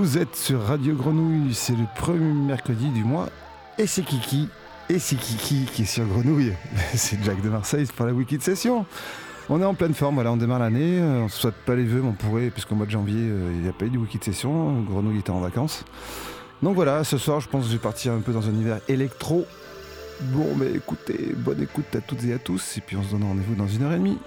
Vous êtes sur Radio Grenouille, c'est le premier mercredi du mois et c'est Kiki. Et c'est Kiki qui est sur Grenouille. C'est Jack de Marseille pour la Wiki de Session. On est en pleine forme, voilà, on démarre l'année. On ne souhaite pas les vœux, mais on pourrait, puisqu'au mois de janvier, euh, il n'y a pas eu de Wiki de Session. Grenouille était en vacances. Donc voilà, ce soir, je pense que je vais partir un peu dans un univers électro. Bon, mais écoutez, bonne écoute à toutes et à tous, et puis on se donne rendez-vous dans une heure et demie.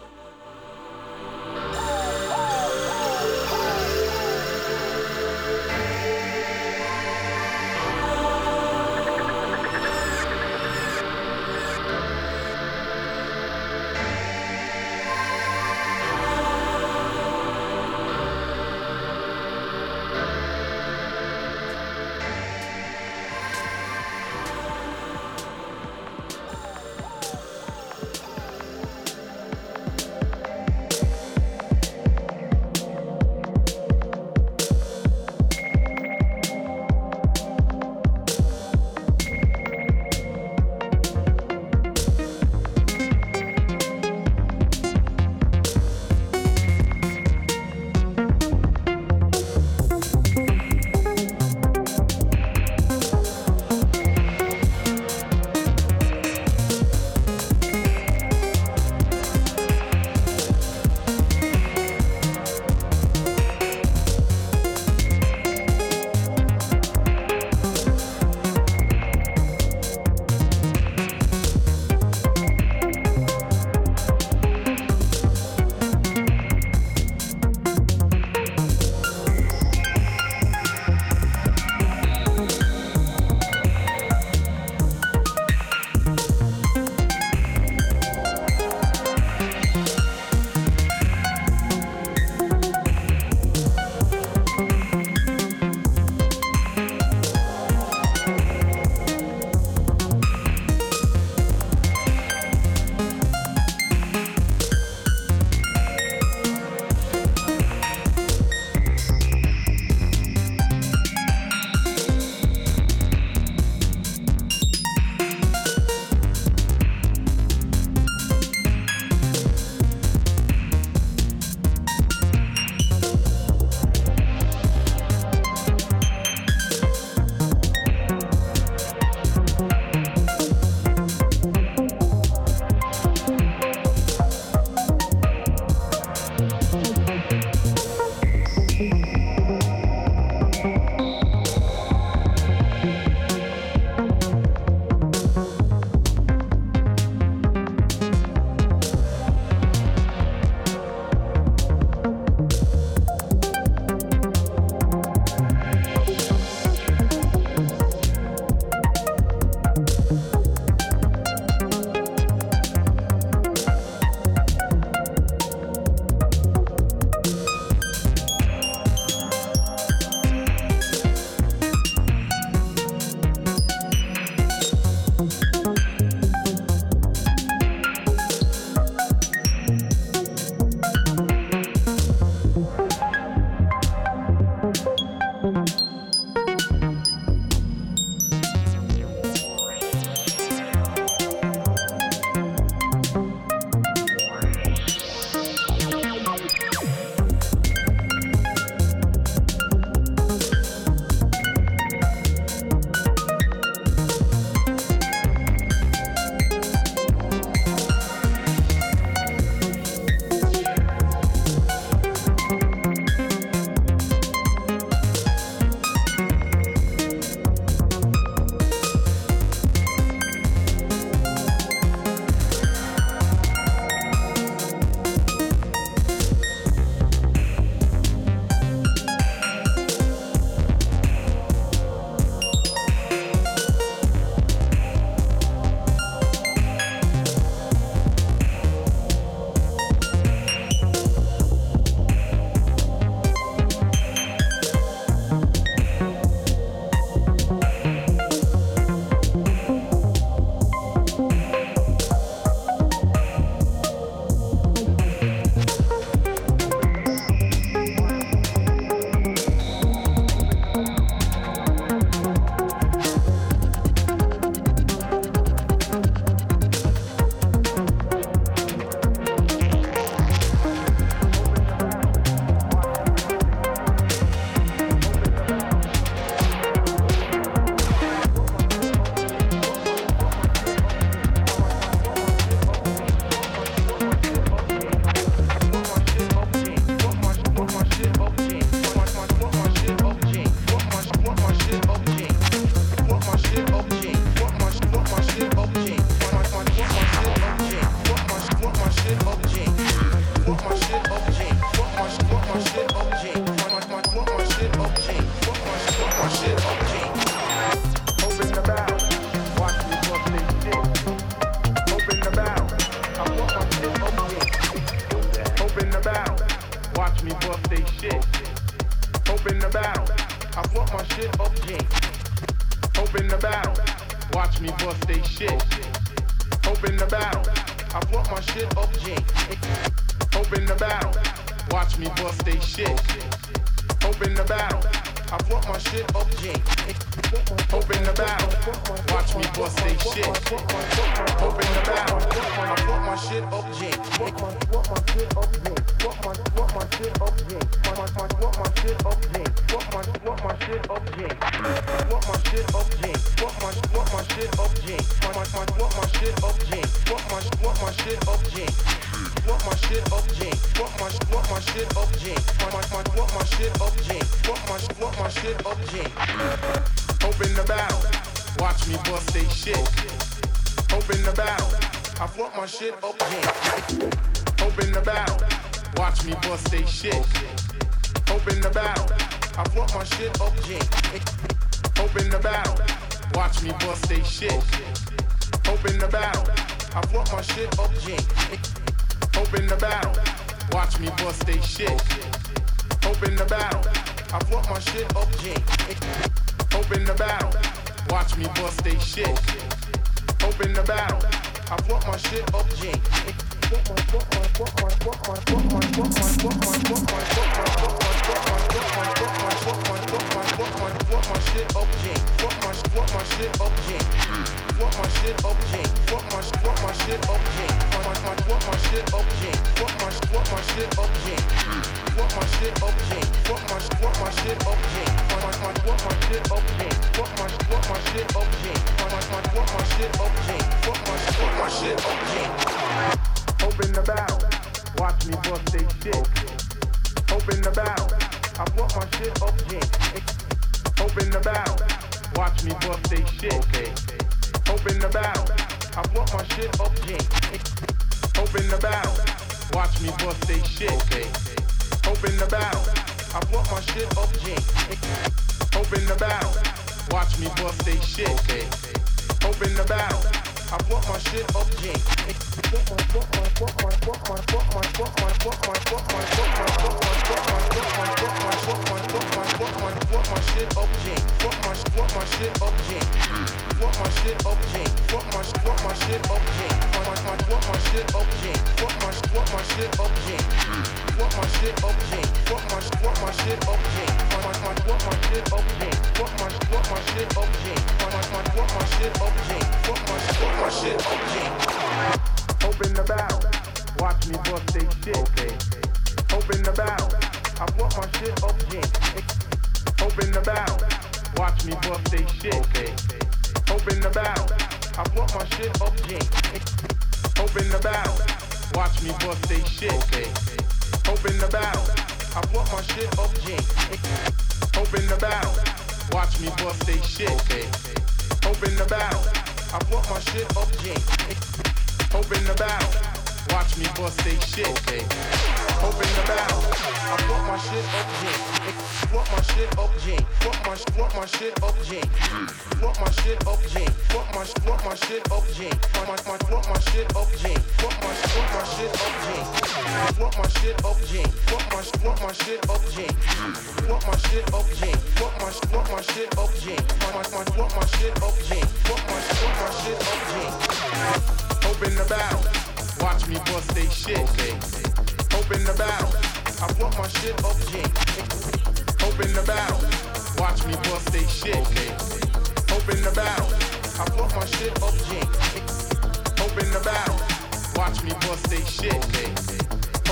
Open the barrel. Watch me bust they shit. Okay. Open the battle. I brought my shit up, yeah. Open the battle. Watch me bust they shit. Okay. Open the battle. I brought my shit up, yeah. Open the battle. Watch me bust they shit. Okay. Open the battle. I brought my shit up, yeah. Open the battle. Watch me bust they shit. Okay. Open the barrel. I brought my shit up, yeah. Open the barrel. Watch me bust they shit. Okay. Open the barrel. I brought my shit up, yeah. Brought my shit up, yeah. Brought my brought my shit up, yeah. Brought my shit up, yeah. Brought my brought my shit up, yeah. My my my brought my shit up, yeah. Brought my brought my shit up, yeah. Brought my shit up, yeah. Brought my brought my shit up, yeah. Brought my shit up, yeah. Brought my brought my shit up, yeah. My my my my shit up, yeah. Brought my brought my shit up, yeah. Open the barrel. Watch me bust they shit. Okay. Open the barrel. I brought my shit up, the barrel. Watch me bust they shit. Okay. Open the barrel. I brought my shit up, yeah. Open the barrel. Watch me bust they shit. Okay.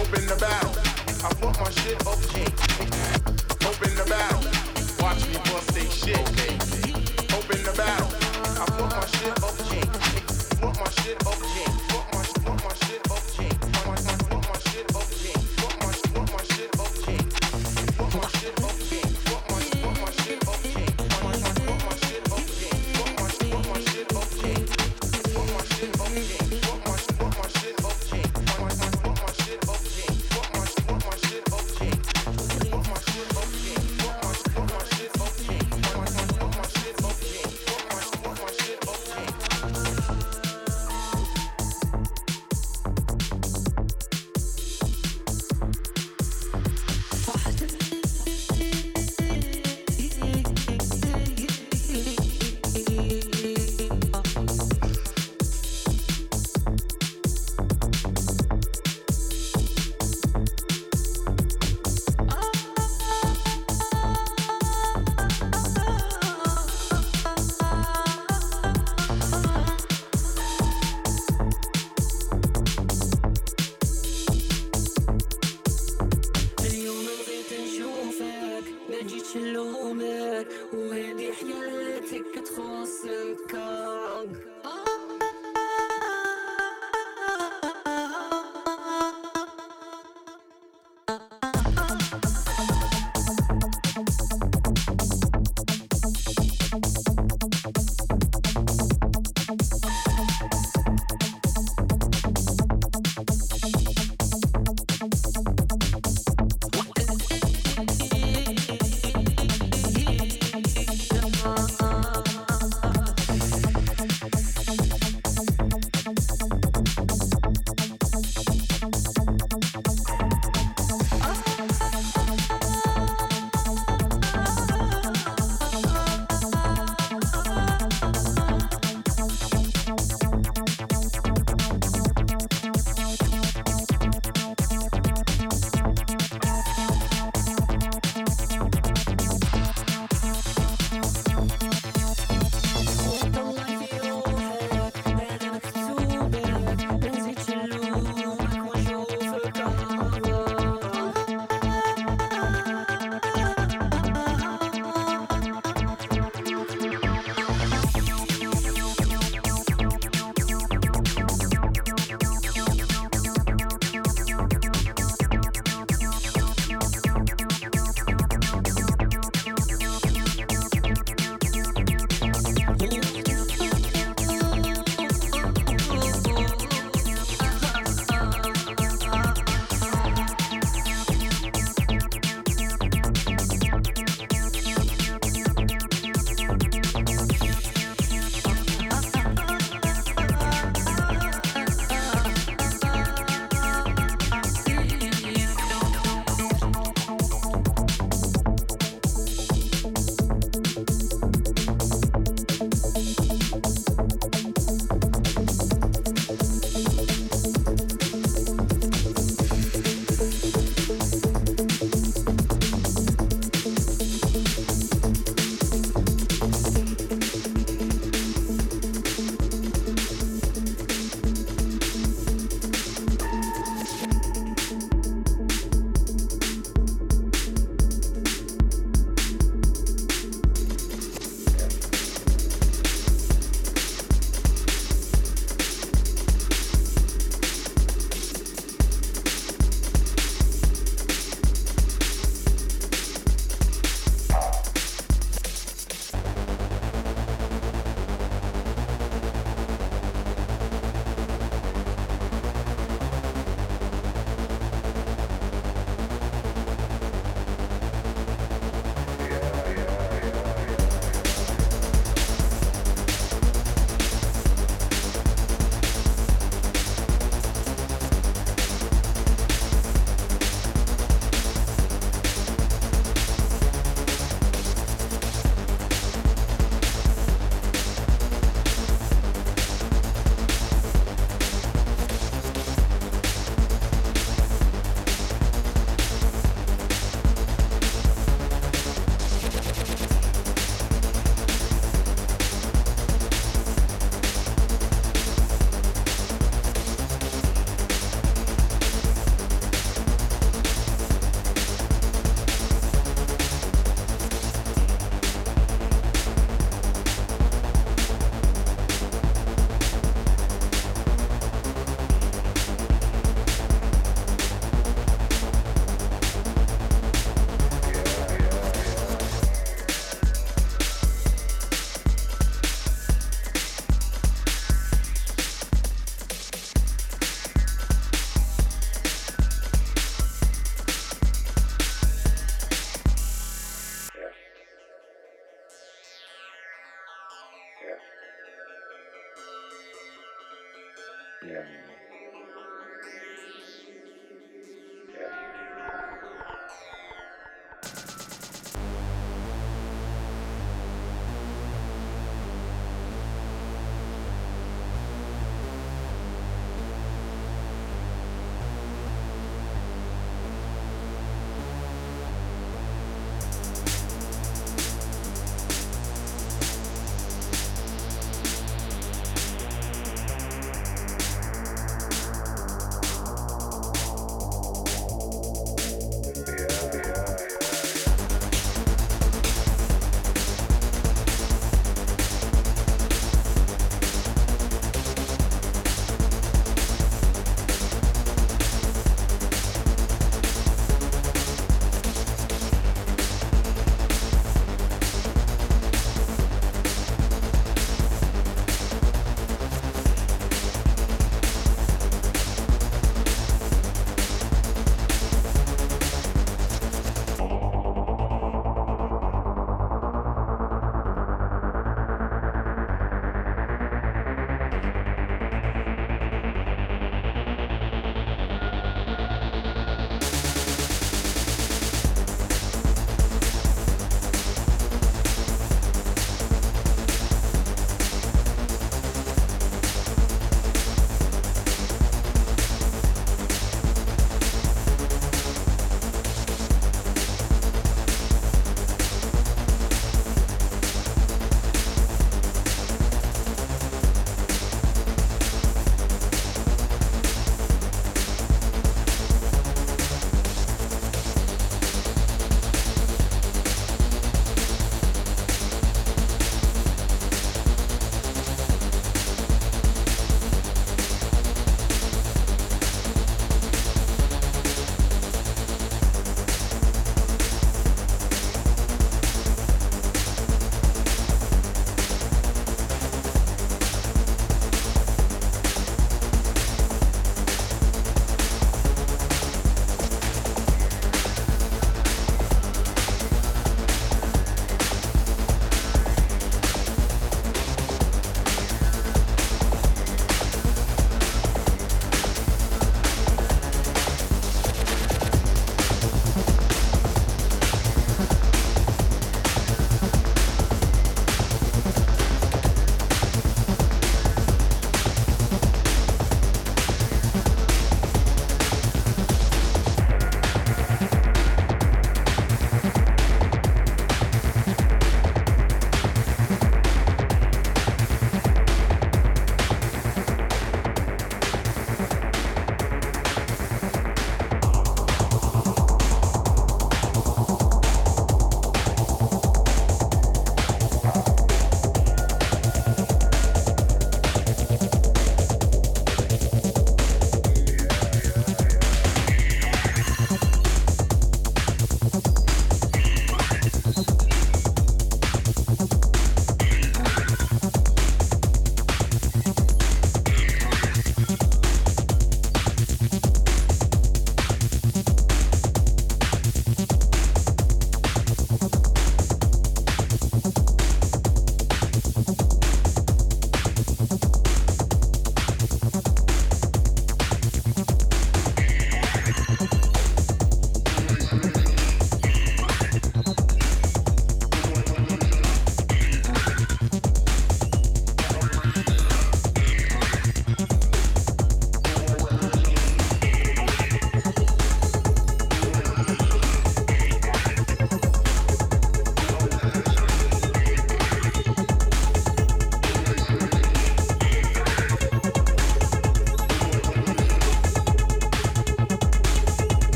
Open the barrel. I brought my shit up, yeah. Open the barrel. Watch me bust they shit. Okay. Open the barrel. I brought my shit up, yeah. Brought my shit up, yeah.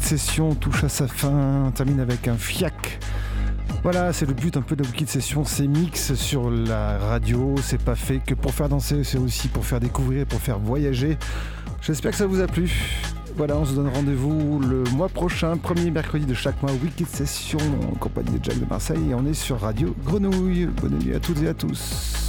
Session touche à sa fin, termine avec un fiac. Voilà, c'est le but un peu de la Wikid Session, c'est mix sur la radio, c'est pas fait que pour faire danser, c'est aussi pour faire découvrir, pour faire voyager. J'espère que ça vous a plu. Voilà, on se donne rendez-vous le mois prochain, premier mercredi de chaque mois, Wikid Session en compagnie de Jack de Marseille et on est sur Radio Grenouille. Bonne nuit à toutes et à tous.